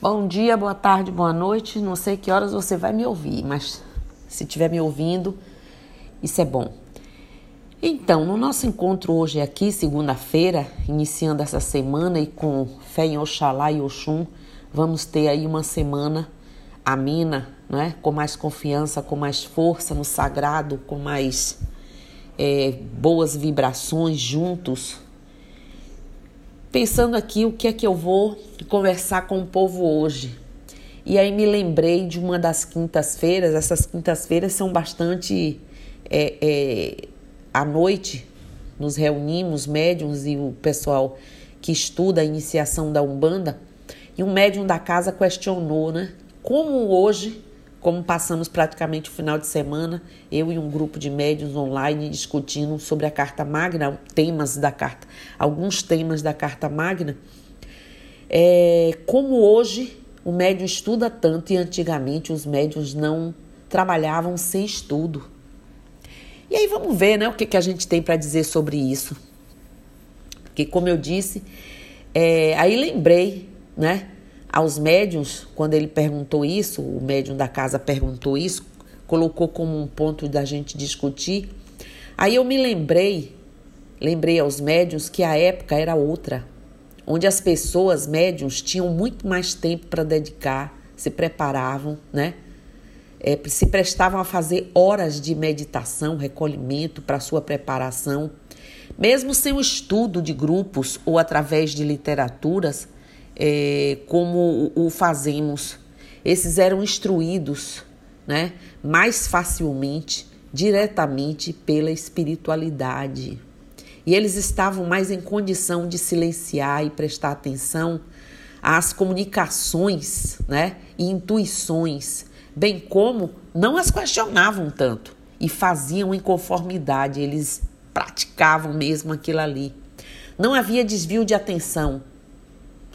Bom dia, boa tarde, boa noite. Não sei que horas você vai me ouvir, mas se estiver me ouvindo, isso é bom. Então, no nosso encontro hoje aqui, segunda-feira, iniciando essa semana e com fé em Oxalá e Oxum, vamos ter aí uma semana amena, né? com mais confiança, com mais força no sagrado, com mais é, boas vibrações juntos, pensando aqui o que é que eu vou conversar com o povo hoje. E aí me lembrei de uma das quintas-feiras, essas quintas-feiras são bastante. É, é, à noite, nos reunimos, médiums e o pessoal que estuda a iniciação da Umbanda, e um médium da casa questionou, né? Como hoje como passamos praticamente o final de semana, eu e um grupo de médios online discutindo sobre a Carta Magna, temas da carta, alguns temas da Carta Magna, é, como hoje o médium estuda tanto e antigamente os médios não trabalhavam sem estudo. E aí vamos ver né, o que, que a gente tem para dizer sobre isso. Porque, como eu disse, é, aí lembrei, né? Aos médiums, quando ele perguntou isso, o médium da casa perguntou isso, colocou como um ponto da gente discutir. Aí eu me lembrei, lembrei aos médiums que a época era outra, onde as pessoas médiums tinham muito mais tempo para dedicar, se preparavam, né? É, se prestavam a fazer horas de meditação, recolhimento para sua preparação, mesmo sem o estudo de grupos ou através de literaturas, é, como o fazemos. Esses eram instruídos né, mais facilmente, diretamente pela espiritualidade. E eles estavam mais em condição de silenciar e prestar atenção às comunicações né, e intuições, bem como não as questionavam tanto e faziam em conformidade, eles praticavam mesmo aquilo ali. Não havia desvio de atenção,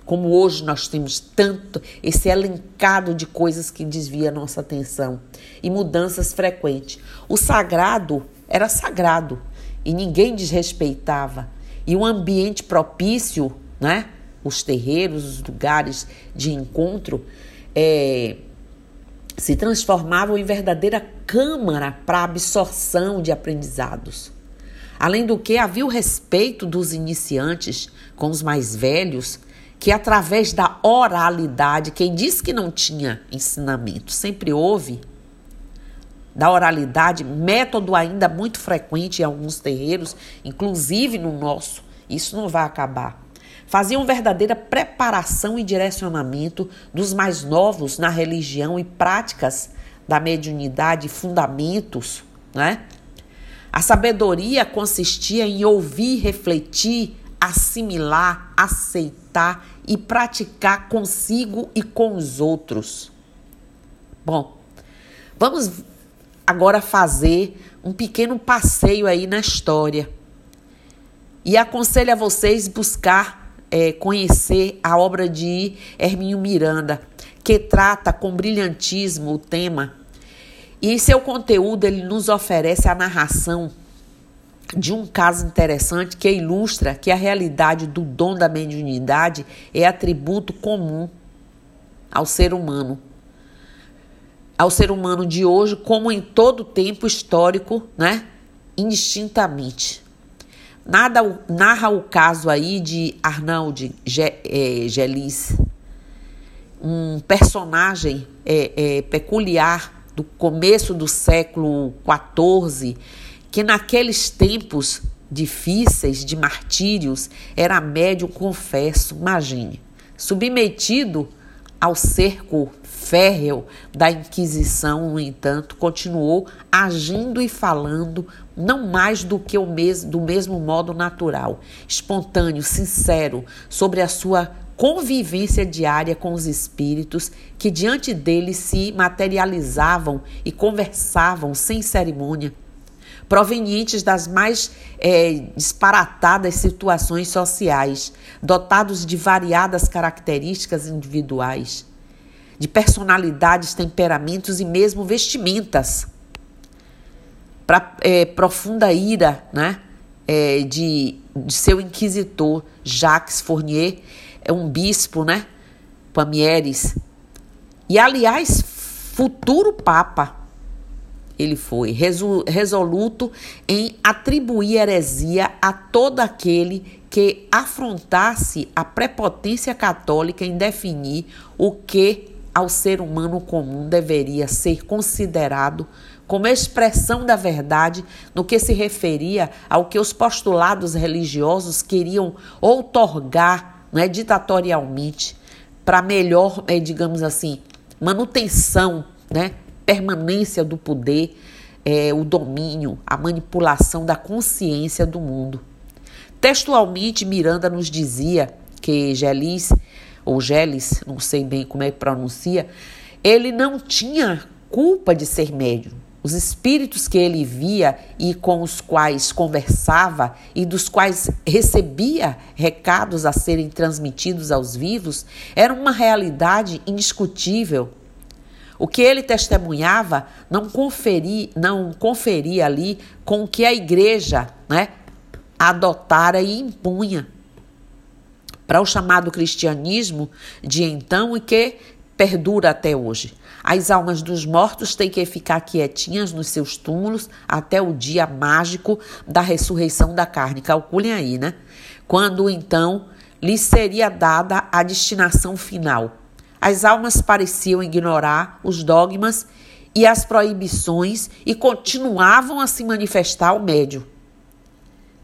como hoje nós temos tanto esse elencado de coisas que desvia a nossa atenção e mudanças frequentes. O sagrado era sagrado e ninguém desrespeitava. E um ambiente propício, né? Os terreiros, os lugares de encontro, é, se transformavam em verdadeira câmara para absorção de aprendizados. Além do que, havia o respeito dos iniciantes com os mais velhos que através da oralidade, quem disse que não tinha ensinamento, sempre houve, da oralidade, método ainda muito frequente em alguns terreiros, inclusive no nosso, isso não vai acabar. Faziam verdadeira preparação e direcionamento dos mais novos na religião e práticas da mediunidade, fundamentos, né? A sabedoria consistia em ouvir, refletir, assimilar, aceitar e praticar consigo e com os outros. Bom, vamos agora fazer um pequeno passeio aí na história. E aconselho a vocês buscar é, conhecer a obra de Herminho Miranda, que trata com brilhantismo o tema. E em seu conteúdo ele nos oferece a narração de um caso interessante que ilustra que a realidade do dom da mediunidade é atributo comum ao ser humano. Ao ser humano de hoje, como em todo tempo histórico, né? Indistintamente. Nada narra o caso aí de Arnaud é, Gelis, um personagem é, é, peculiar do começo do século XIV que naqueles tempos difíceis de martírios era médio confesso, imagine, submetido ao cerco férreo da Inquisição, no entanto, continuou agindo e falando não mais do que o mes do mesmo modo natural, espontâneo, sincero, sobre a sua convivência diária com os espíritos que diante dele se materializavam e conversavam sem cerimônia provenientes das mais é, disparatadas situações sociais, dotados de variadas características individuais, de personalidades, temperamentos e mesmo vestimentas. Para é, profunda ira né, é, de, de seu inquisitor, Jacques Fournier, é um bispo, né? Pamieres. E, aliás, futuro Papa, ele foi resoluto em atribuir heresia a todo aquele que afrontasse a prepotência católica em definir o que ao ser humano comum deveria ser considerado como expressão da verdade no que se referia ao que os postulados religiosos queriam outorgar né, ditatorialmente para melhor, é, digamos assim, manutenção, né, permanência do poder, é, o domínio, a manipulação da consciência do mundo. Textualmente, Miranda nos dizia que Gelis, ou Gelis, não sei bem como é que pronuncia, ele não tinha culpa de ser médium. Os espíritos que ele via e com os quais conversava e dos quais recebia recados a serem transmitidos aos vivos eram uma realidade indiscutível. O que ele testemunhava não conferia, não conferia ali com o que a igreja né, adotara e impunha para o chamado cristianismo de então e que perdura até hoje. As almas dos mortos têm que ficar quietinhas nos seus túmulos até o dia mágico da ressurreição da carne. Calculem aí, né? Quando então lhes seria dada a destinação final. As almas pareciam ignorar os dogmas e as proibições e continuavam a se manifestar ao médio.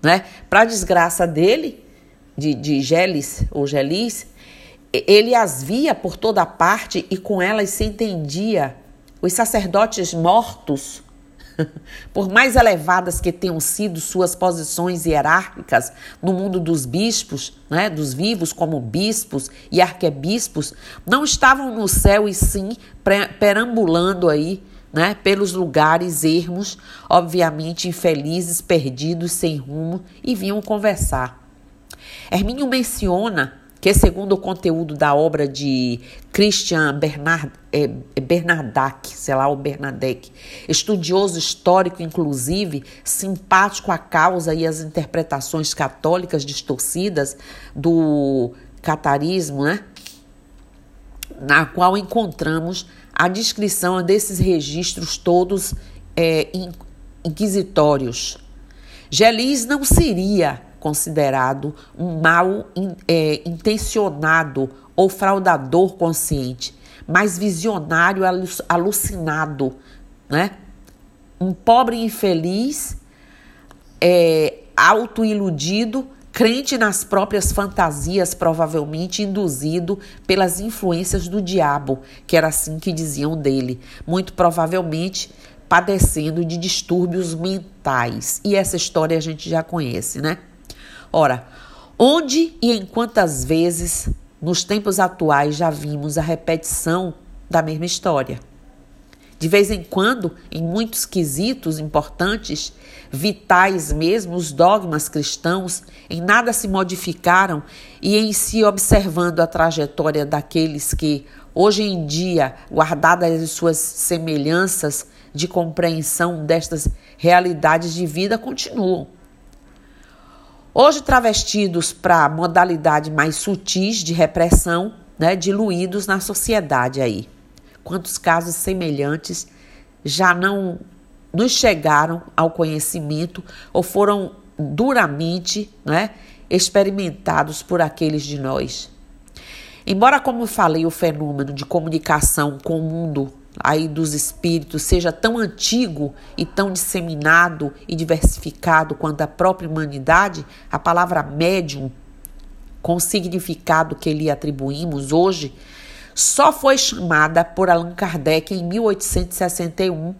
Né? Para desgraça dele, de, de Gelis ou Gelis, ele as via por toda parte e com elas se entendia. Os sacerdotes mortos, por mais elevadas que tenham sido suas posições hierárquicas no mundo dos bispos, né, dos vivos como bispos e arquebispos, não estavam no céu e sim perambulando aí, né, pelos lugares ermos, obviamente infelizes, perdidos, sem rumo, e vinham conversar. Hermínio menciona que, segundo o conteúdo da obra de Christian Bernard, é, Bernardac, sei lá, o Bernadette, estudioso histórico, inclusive, simpático à causa e às interpretações católicas distorcidas do catarismo, né? na qual encontramos a descrição desses registros todos é, inquisitórios. Gelis não seria considerado um mal é, intencionado ou fraudador consciente, mas visionário alucinado, né? Um pobre infeliz, é, autoiludido, crente nas próprias fantasias, provavelmente induzido pelas influências do diabo, que era assim que diziam dele, muito provavelmente padecendo de distúrbios mentais. E essa história a gente já conhece, né? Ora, onde e em quantas vezes nos tempos atuais já vimos a repetição da mesma história? De vez em quando, em muitos quesitos importantes, vitais mesmo, os dogmas cristãos em nada se modificaram e em si observando a trajetória daqueles que, hoje em dia, guardadas as suas semelhanças de compreensão destas realidades de vida, continuam Hoje travestidos para modalidade mais sutis de repressão, né, diluídos na sociedade aí. Quantos casos semelhantes já não nos chegaram ao conhecimento ou foram duramente né, experimentados por aqueles de nós. Embora, como falei, o fenômeno de comunicação com o mundo aí dos espíritos seja tão antigo e tão disseminado e diversificado quanto a própria humanidade, a palavra médium, com o significado que lhe atribuímos hoje, só foi chamada por Allan Kardec em 1861,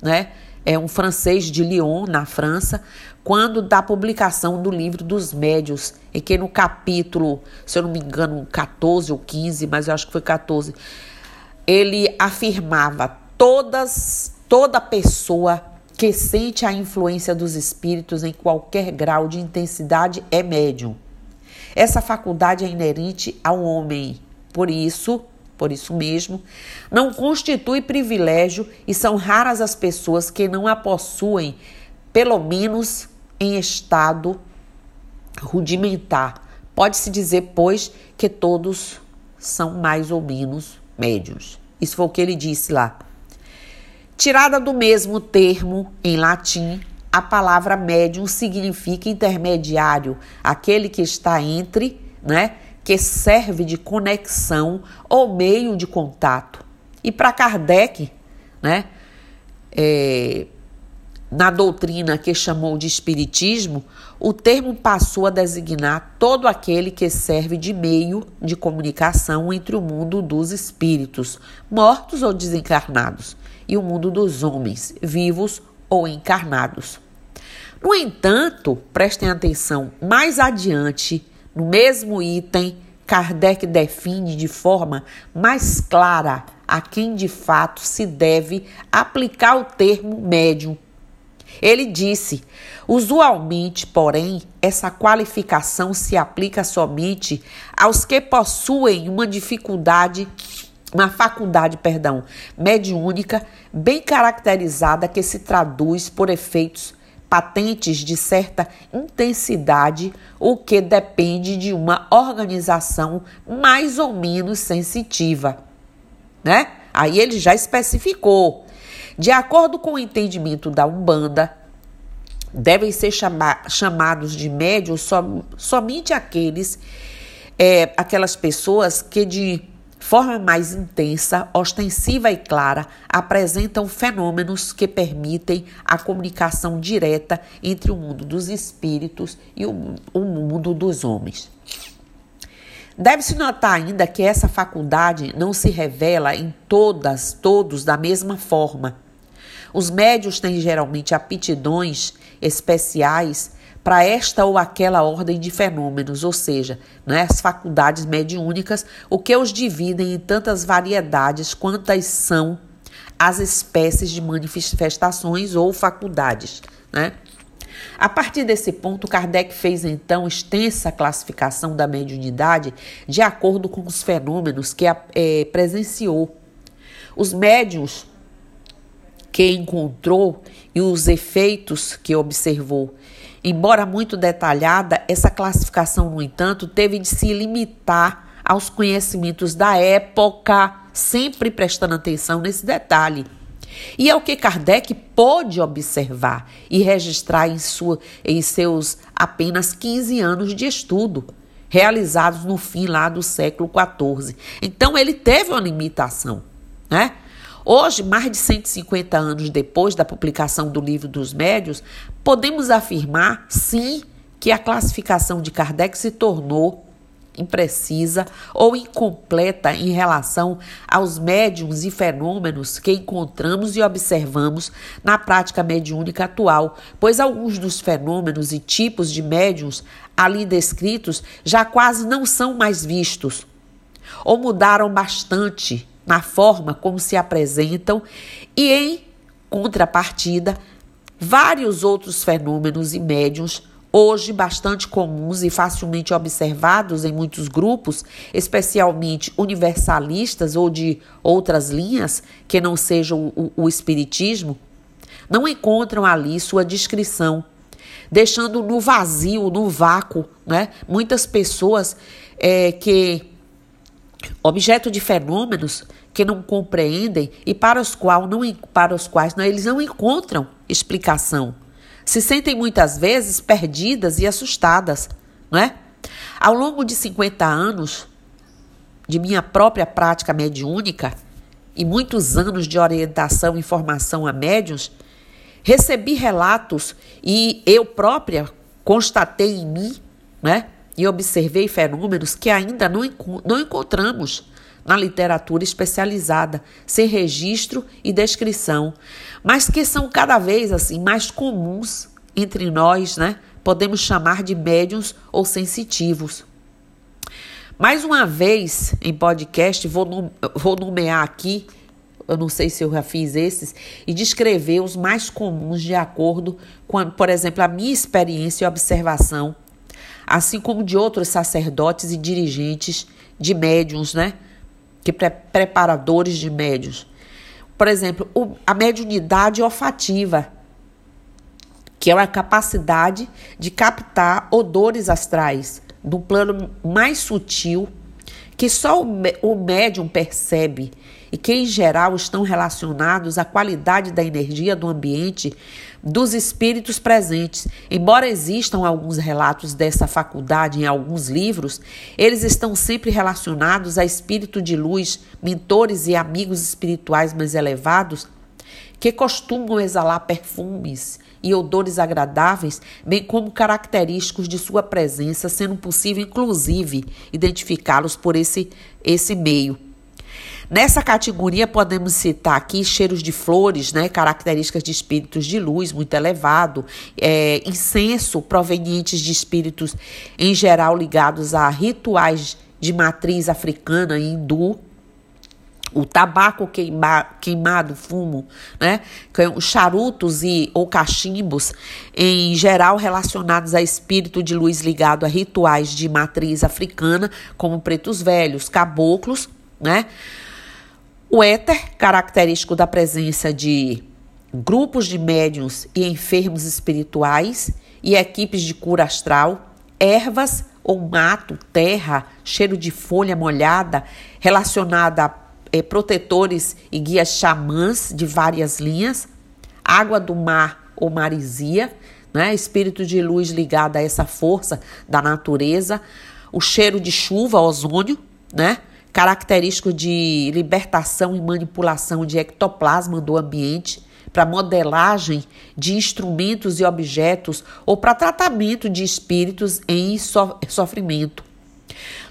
né? É um francês de Lyon, na França, quando da publicação do livro dos médios, em que no capítulo, se eu não me engano, 14 ou 15, mas eu acho que foi 14, ele afirmava todas toda pessoa que sente a influência dos espíritos em qualquer grau de intensidade é médium. Essa faculdade é inerente ao homem. Por isso, por isso mesmo, não constitui privilégio e são raras as pessoas que não a possuem, pelo menos em estado rudimentar. Pode-se dizer, pois, que todos são mais ou menos médios. Isso foi o que ele disse lá. Tirada do mesmo termo em latim, a palavra médium significa intermediário, aquele que está entre, né, que serve de conexão ou meio de contato. E para Kardec, né, é, na doutrina que chamou de espiritismo, o termo passou a designar todo aquele que serve de meio de comunicação entre o mundo dos espíritos, mortos ou desencarnados, e o mundo dos homens, vivos ou encarnados. No entanto, prestem atenção, mais adiante, no mesmo item, Kardec define de forma mais clara a quem de fato se deve aplicar o termo médium ele disse: usualmente, porém, essa qualificação se aplica somente aos que possuem uma dificuldade, uma faculdade, perdão, mediúnica bem caracterizada que se traduz por efeitos patentes de certa intensidade, o que depende de uma organização mais ou menos sensitiva, né? Aí ele já especificou de acordo com o entendimento da Umbanda, devem ser chama chamados de médios som somente aqueles, é, aquelas pessoas que de forma mais intensa, ostensiva e clara, apresentam fenômenos que permitem a comunicação direta entre o mundo dos espíritos e o, o mundo dos homens. Deve-se notar ainda que essa faculdade não se revela em todas, todos da mesma forma. Os médios têm geralmente aptidões especiais para esta ou aquela ordem de fenômenos, ou seja, né, as faculdades mediúnicas, o que os dividem em tantas variedades quantas são as espécies de manifestações ou faculdades. Né? A partir desse ponto, Kardec fez então extensa classificação da mediunidade de acordo com os fenômenos que é, presenciou. Os médios que encontrou e os efeitos que observou. Embora muito detalhada, essa classificação, no entanto, teve de se limitar aos conhecimentos da época, sempre prestando atenção nesse detalhe. E é o que Kardec pôde observar e registrar em, sua, em seus apenas 15 anos de estudo, realizados no fim lá do século XIV. Então ele teve uma limitação, né? Hoje, mais de 150 anos depois da publicação do Livro dos Médios, podemos afirmar, sim, que a classificação de Kardec se tornou imprecisa ou incompleta em relação aos médiums e fenômenos que encontramos e observamos na prática mediúnica atual, pois alguns dos fenômenos e tipos de médiums ali descritos já quase não são mais vistos ou mudaram bastante na forma como se apresentam e, em contrapartida, vários outros fenômenos e médiums hoje bastante comuns e facilmente observados em muitos grupos, especialmente universalistas ou de outras linhas que não sejam o, o, espiritismo, não encontram ali sua descrição, deixando no vazio, no vácuo, né? Muitas pessoas é, que objeto de fenômenos que não compreendem e para os, qual não, para os quais não, eles não encontram explicação. Se sentem muitas vezes perdidas e assustadas, não é? Ao longo de 50 anos de minha própria prática mediúnica e muitos anos de orientação e formação a médiuns, recebi relatos e eu própria constatei em mim, né? E observei fenômenos que ainda não, não encontramos na literatura especializada, sem registro e descrição, mas que são cada vez assim mais comuns entre nós, né? Podemos chamar de médiums ou sensitivos. Mais uma vez em podcast, vou, vou nomear aqui, eu não sei se eu já fiz esses, e descrever os mais comuns de acordo com, por exemplo, a minha experiência e observação assim como de outros sacerdotes e dirigentes de médiums, né? Que pre preparadores de médiums. Por exemplo, o, a mediunidade olfativa, que é a capacidade de captar odores astrais do plano mais sutil, que que só o médium percebe e que, em geral, estão relacionados à qualidade da energia do ambiente dos espíritos presentes. Embora existam alguns relatos dessa faculdade em alguns livros, eles estão sempre relacionados a espírito de luz, mentores e amigos espirituais mais elevados que costumam exalar perfumes e odores agradáveis, bem como característicos de sua presença, sendo possível, inclusive, identificá-los por esse, esse meio. Nessa categoria podemos citar aqui cheiros de flores, né, características de espíritos de luz muito elevado, é, incenso provenientes de espíritos em geral ligados a rituais de matriz africana e hindu, o tabaco queima, queimado, fumo, né? Os charutos e ou cachimbos, em geral relacionados a espírito de luz ligado a rituais de matriz africana, como pretos velhos, caboclos, né? O éter, característico da presença de grupos de médiums e enfermos espirituais e equipes de cura astral, ervas ou mato, terra, cheiro de folha molhada, relacionada a é, protetores e guias xamãs de várias linhas, água do mar ou marisia, né? espírito de luz ligado a essa força da natureza, o cheiro de chuva, ozônio, né? Característico de libertação e manipulação de ectoplasma do ambiente, para modelagem de instrumentos e objetos ou para tratamento de espíritos em sofrimento.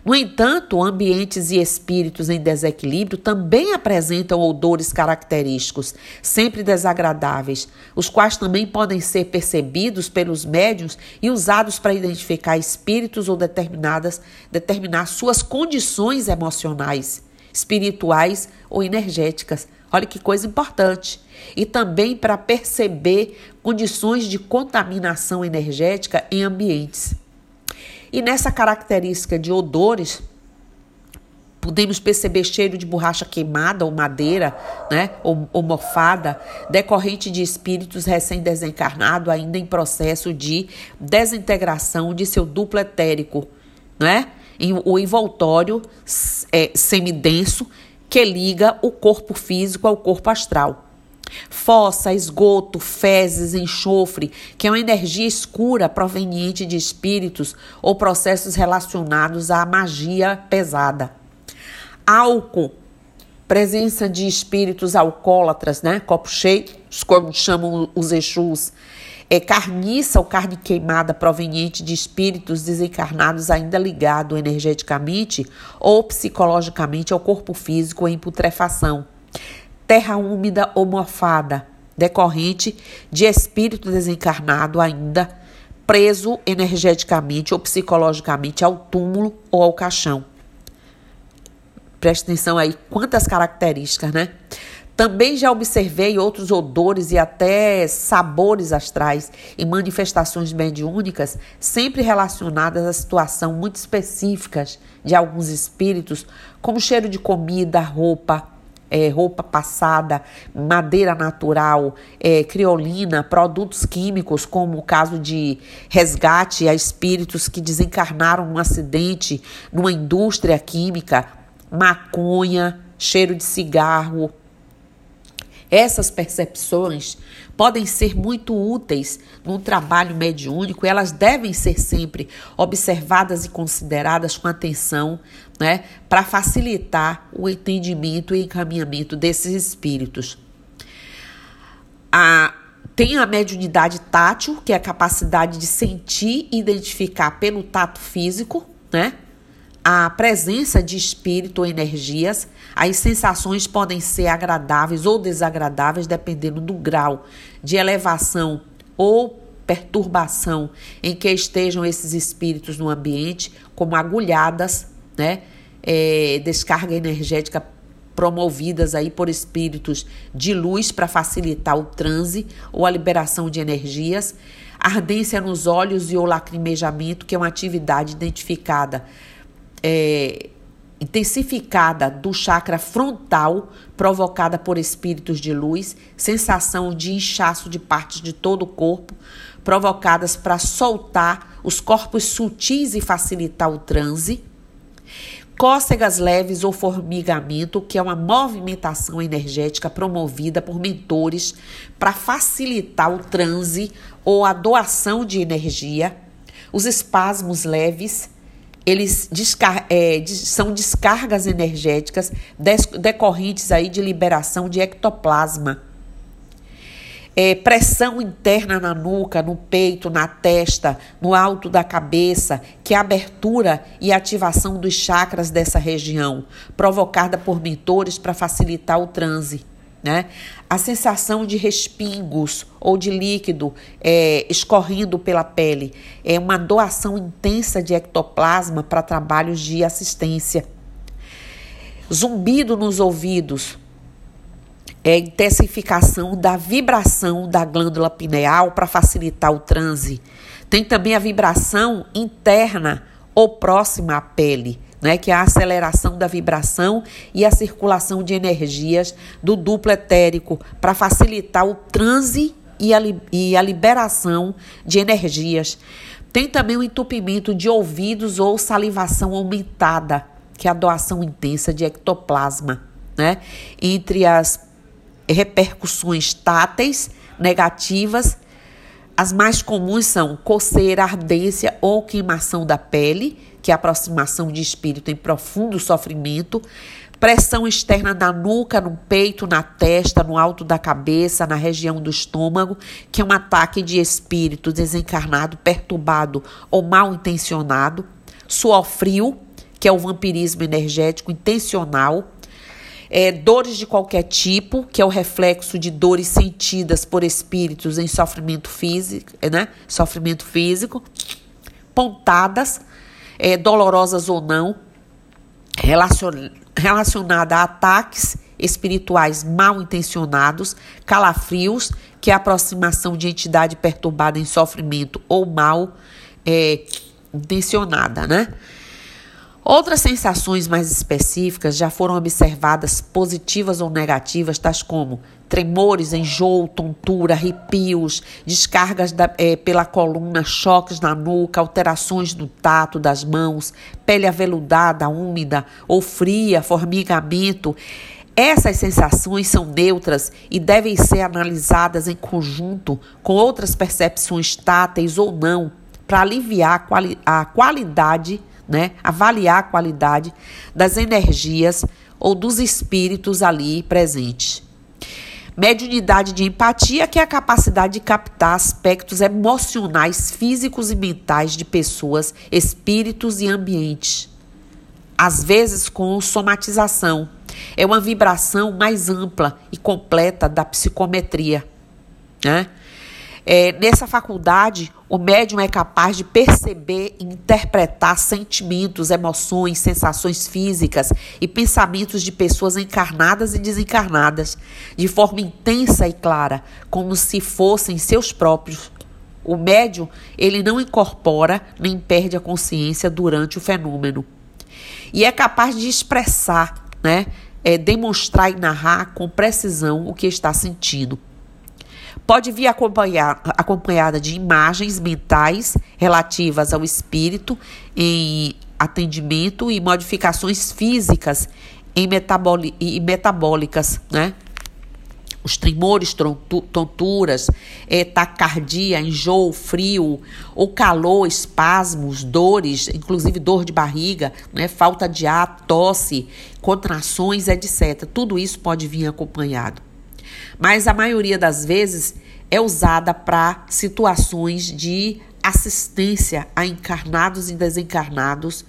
No entanto, ambientes e espíritos em desequilíbrio também apresentam odores característicos, sempre desagradáveis, os quais também podem ser percebidos pelos médiums e usados para identificar espíritos ou determinadas determinar suas condições emocionais, espirituais ou energéticas. Olha que coisa importante. E também para perceber condições de contaminação energética em ambientes. E nessa característica de odores, podemos perceber cheiro de borracha queimada ou madeira, né, ou, ou mofada, decorrente de espíritos recém-desencarnados ainda em processo de desintegração de seu duplo etérico, né? O envoltório é, semidenso que liga o corpo físico ao corpo astral. Fossa, esgoto, fezes, enxofre, que é uma energia escura proveniente de espíritos ou processos relacionados à magia pesada. Álcool, presença de espíritos alcoólatras, né? Copo cheio, como chamam os Exus. É carniça ou carne queimada proveniente de espíritos desencarnados ainda ligado energeticamente ou psicologicamente ao corpo físico em putrefação terra úmida ou mofada, decorrente de espírito desencarnado ainda preso energeticamente ou psicologicamente ao túmulo ou ao caixão. Preste atenção aí, quantas características, né? Também já observei outros odores e até sabores astrais e manifestações mediúnicas, sempre relacionadas a situação muito específicas de alguns espíritos, como cheiro de comida, roupa, é, roupa passada, madeira natural, é, criolina, produtos químicos, como o caso de resgate a espíritos que desencarnaram num acidente numa indústria química, maconha, cheiro de cigarro. Essas percepções podem ser muito úteis num trabalho mediúnico, elas devem ser sempre observadas e consideradas com atenção, né, para facilitar o entendimento e encaminhamento desses espíritos. A tem a mediunidade tátil, que é a capacidade de sentir e identificar pelo tato físico, né? A presença de espírito ou energias, as sensações podem ser agradáveis ou desagradáveis dependendo do grau de elevação ou perturbação em que estejam esses espíritos no ambiente, como agulhadas, né? É, descarga energética promovidas aí por espíritos de luz para facilitar o transe ou a liberação de energias, ardência nos olhos e o lacrimejamento, que é uma atividade identificada é, intensificada do chakra frontal, provocada por espíritos de luz, sensação de inchaço de partes de todo o corpo, provocadas para soltar os corpos sutis e facilitar o transe. cócegas leves ou formigamento, que é uma movimentação energética promovida por mentores para facilitar o transe ou a doação de energia. Os espasmos leves, eles descar é, são descargas energéticas decorrentes aí de liberação de ectoplasma é, pressão interna na nuca, no peito, na testa, no alto da cabeça, que é abertura e ativação dos chakras dessa região, provocada por mentores para facilitar o transe. Né? A sensação de respingos ou de líquido é, escorrendo pela pele é uma doação intensa de ectoplasma para trabalhos de assistência. Zumbido nos ouvidos, é, intensificação da vibração da glândula pineal para facilitar o transe. Tem também a vibração interna ou próxima à pele, né, que é a aceleração da vibração e a circulação de energias do duplo etérico para facilitar o transe e a, e a liberação de energias. Tem também o entupimento de ouvidos ou salivação aumentada, que é a doação intensa de ectoplasma. Né? Entre as repercussões táteis negativas. As mais comuns são coceira, ardência ou queimação da pele, que é a aproximação de espírito em profundo sofrimento, pressão externa na nuca, no peito, na testa, no alto da cabeça, na região do estômago, que é um ataque de espírito desencarnado, perturbado ou mal intencionado, suor frio, que é o vampirismo energético intencional, é, dores de qualquer tipo, que é o reflexo de dores sentidas por espíritos em sofrimento físico, né? Sofrimento físico, pontadas, é, dolorosas ou não, relacion, relacionada a ataques espirituais mal intencionados, calafrios, que é a aproximação de entidade perturbada em sofrimento ou mal é, intencionada, né? Outras sensações mais específicas já foram observadas positivas ou negativas, tais como tremores, enjoo, tontura, arrepios, descargas da, é, pela coluna, choques na nuca, alterações no tato das mãos, pele aveludada, úmida ou fria, formigamento. Essas sensações são neutras e devem ser analisadas em conjunto com outras percepções táteis ou não, para aliviar a, quali a qualidade né? Avaliar a qualidade das energias ou dos espíritos ali presentes. Mediunidade de empatia, que é a capacidade de captar aspectos emocionais, físicos e mentais de pessoas, espíritos e ambientes. Às vezes com somatização. É uma vibração mais ampla e completa da psicometria. Né? É, nessa faculdade, o médium é capaz de perceber e interpretar sentimentos, emoções, sensações físicas e pensamentos de pessoas encarnadas e desencarnadas de forma intensa e clara, como se fossem seus próprios. O médium, ele não incorpora nem perde a consciência durante o fenômeno. E é capaz de expressar, né, é, demonstrar e narrar com precisão o que está sentindo. Pode vir acompanhada de imagens mentais relativas ao espírito em atendimento e modificações físicas em metaboli e metabólicas, né? Os tremores, tonturas, é, taquicardia, enjoo, frio, ou calor, espasmos, dores, inclusive dor de barriga, né? falta de ar, tosse, contrações, etc. Tudo isso pode vir acompanhado mas a maioria das vezes é usada para situações de assistência a encarnados e desencarnados,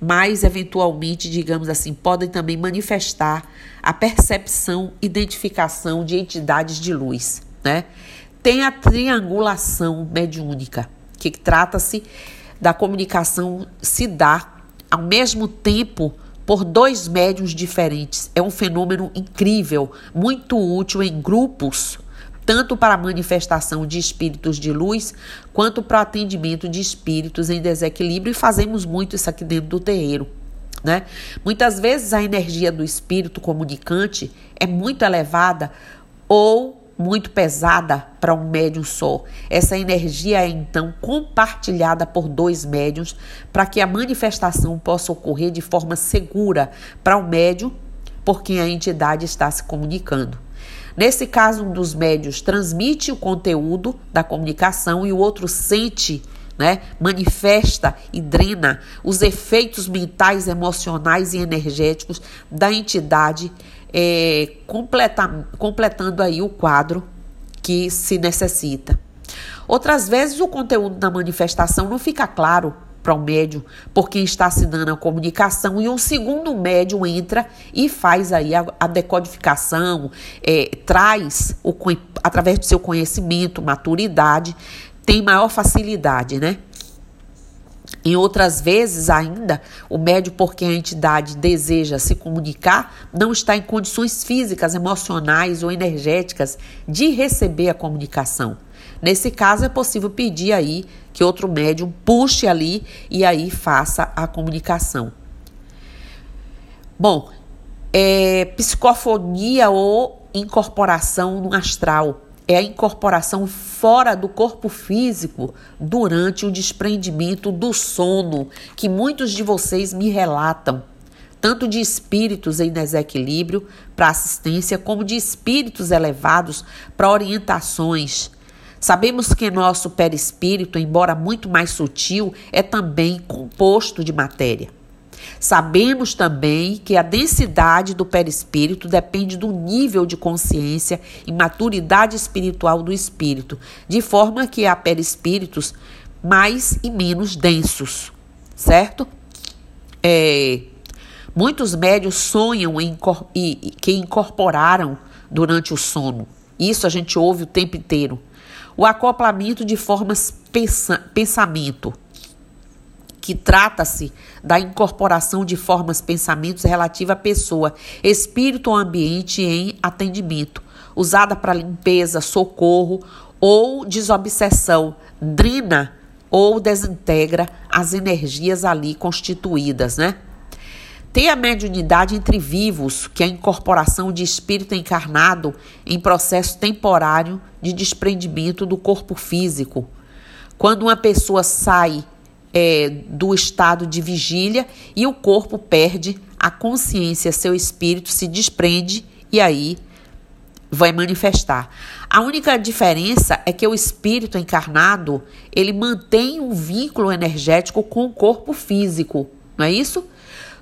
mas eventualmente, digamos assim, podem também manifestar a percepção, identificação de entidades de luz, né? Tem a triangulação mediúnica, que trata-se da comunicação se dar ao mesmo tempo por dois médiums diferentes. É um fenômeno incrível, muito útil em grupos, tanto para a manifestação de espíritos de luz, quanto para o atendimento de espíritos em desequilíbrio, e fazemos muito isso aqui dentro do terreiro. Né? Muitas vezes a energia do espírito comunicante é muito elevada ou muito pesada para um médium só. Essa energia é então compartilhada por dois médiums para que a manifestação possa ocorrer de forma segura para o médium por quem a entidade está se comunicando. Nesse caso, um dos médios transmite o conteúdo da comunicação e o outro sente né, manifesta e drena os efeitos mentais, emocionais e energéticos da entidade, é, completa, completando aí o quadro que se necessita. Outras vezes o conteúdo da manifestação não fica claro para o médium por quem está se dando a comunicação e um segundo médium entra e faz aí a, a decodificação, é, traz o, através do seu conhecimento, maturidade, tem maior facilidade, né? Em outras vezes, ainda, o médium por quem a entidade deseja se comunicar não está em condições físicas, emocionais ou energéticas de receber a comunicação. Nesse caso, é possível pedir aí que outro médium puxe ali e aí faça a comunicação. Bom, é, psicofonia ou incorporação no astral é a incorporação fora do corpo físico durante o desprendimento do sono, que muitos de vocês me relatam, tanto de espíritos em desequilíbrio para assistência, como de espíritos elevados para orientações Sabemos que nosso perispírito, embora muito mais sutil, é também composto de matéria. Sabemos também que a densidade do perispírito depende do nível de consciência e maturidade espiritual do espírito, de forma que há perispíritos mais e menos densos, certo? É, muitos médios sonham em, e, que incorporaram durante o sono. Isso a gente ouve o tempo inteiro o acoplamento de formas pensa, pensamento, que trata-se da incorporação de formas pensamentos relativa à pessoa, espírito ou ambiente em atendimento, usada para limpeza, socorro ou desobsessão, drena ou desintegra as energias ali constituídas, né? Tem a mediunidade entre vivos, que é a incorporação de espírito encarnado em processo temporário de desprendimento do corpo físico. Quando uma pessoa sai é, do estado de vigília e o corpo perde a consciência, seu espírito se desprende e aí vai manifestar. A única diferença é que o espírito encarnado, ele mantém um vínculo energético com o corpo físico, não é isso?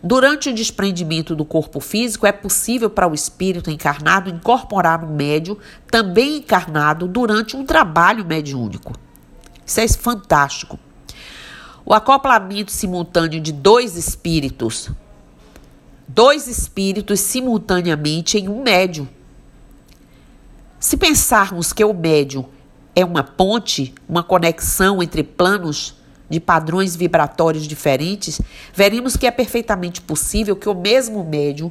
Durante o desprendimento do corpo físico, é possível para o espírito encarnado incorporar um médium também encarnado durante um trabalho mediúnico. Isso é fantástico. O acoplamento simultâneo de dois espíritos, dois espíritos simultaneamente em um médium. Se pensarmos que o médium é uma ponte, uma conexão entre planos de padrões vibratórios diferentes, veremos que é perfeitamente possível que o mesmo médium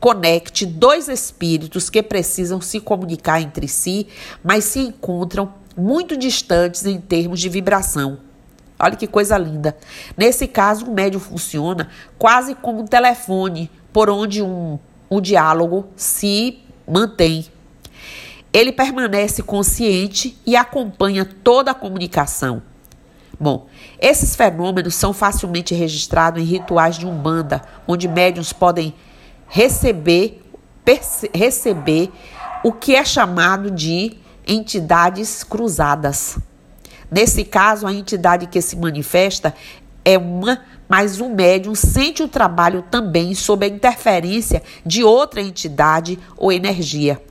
conecte dois espíritos que precisam se comunicar entre si, mas se encontram muito distantes em termos de vibração. Olha que coisa linda. Nesse caso, o médium funciona quase como um telefone por onde um, um diálogo se mantém. Ele permanece consciente e acompanha toda a comunicação. Bom, esses fenômenos são facilmente registrados em rituais de umbanda, onde médiums podem receber, receber o que é chamado de entidades cruzadas. Nesse caso, a entidade que se manifesta é uma, mas o médium sente o trabalho também sob a interferência de outra entidade ou energia.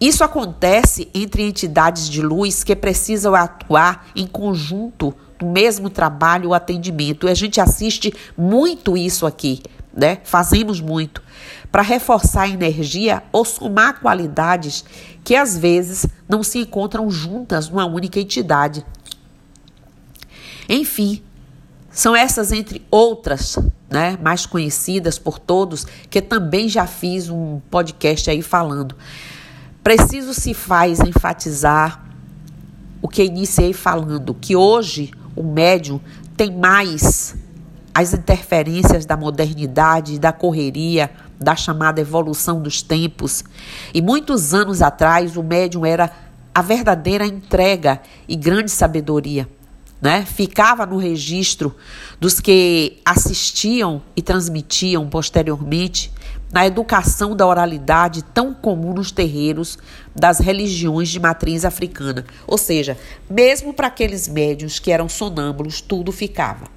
Isso acontece entre entidades de luz que precisam atuar em conjunto no mesmo trabalho ou atendimento. E a gente assiste muito isso aqui, né? Fazemos muito para reforçar a energia ou somar qualidades que às vezes não se encontram juntas numa única entidade. Enfim, são essas entre outras, né, mais conhecidas por todos, que também já fiz um podcast aí falando. Preciso se faz enfatizar o que iniciei falando, que hoje o médium tem mais as interferências da modernidade, da correria, da chamada evolução dos tempos. E muitos anos atrás, o médium era a verdadeira entrega e grande sabedoria. Né? Ficava no registro dos que assistiam e transmitiam posteriormente na educação da oralidade tão comum nos terreiros das religiões de matriz africana. Ou seja, mesmo para aqueles médios que eram sonâmbulos, tudo ficava.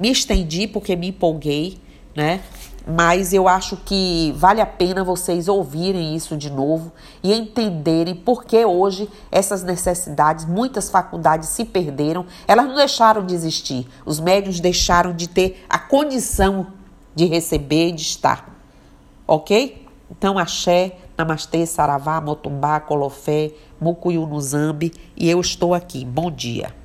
Me estendi porque me empolguei, né? Mas eu acho que vale a pena vocês ouvirem isso de novo e entenderem por que hoje essas necessidades, muitas faculdades se perderam, elas não deixaram de existir, os médios deixaram de ter a condição de receber, de estar. Ok? Então, axé, namastê, saravá, motumbá, colofé, mucuyu no zambi e eu estou aqui. Bom dia.